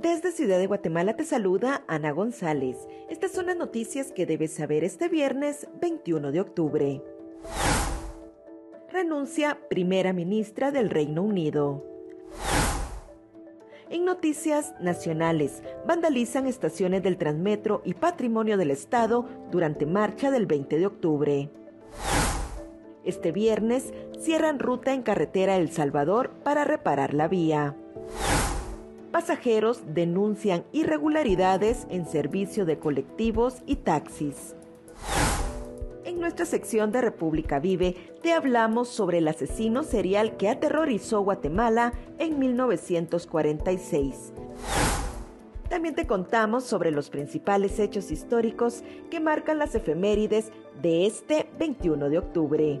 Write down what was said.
Desde Ciudad de Guatemala te saluda Ana González. Estas son las noticias que debes saber este viernes 21 de octubre. Renuncia primera ministra del Reino Unido. En noticias nacionales, vandalizan estaciones del Transmetro y patrimonio del Estado durante marcha del 20 de octubre. Este viernes cierran ruta en carretera El Salvador para reparar la vía. Pasajeros denuncian irregularidades en servicio de colectivos y taxis. En nuestra sección de República Vive te hablamos sobre el asesino serial que aterrorizó Guatemala en 1946. También te contamos sobre los principales hechos históricos que marcan las efemérides de este 21 de octubre.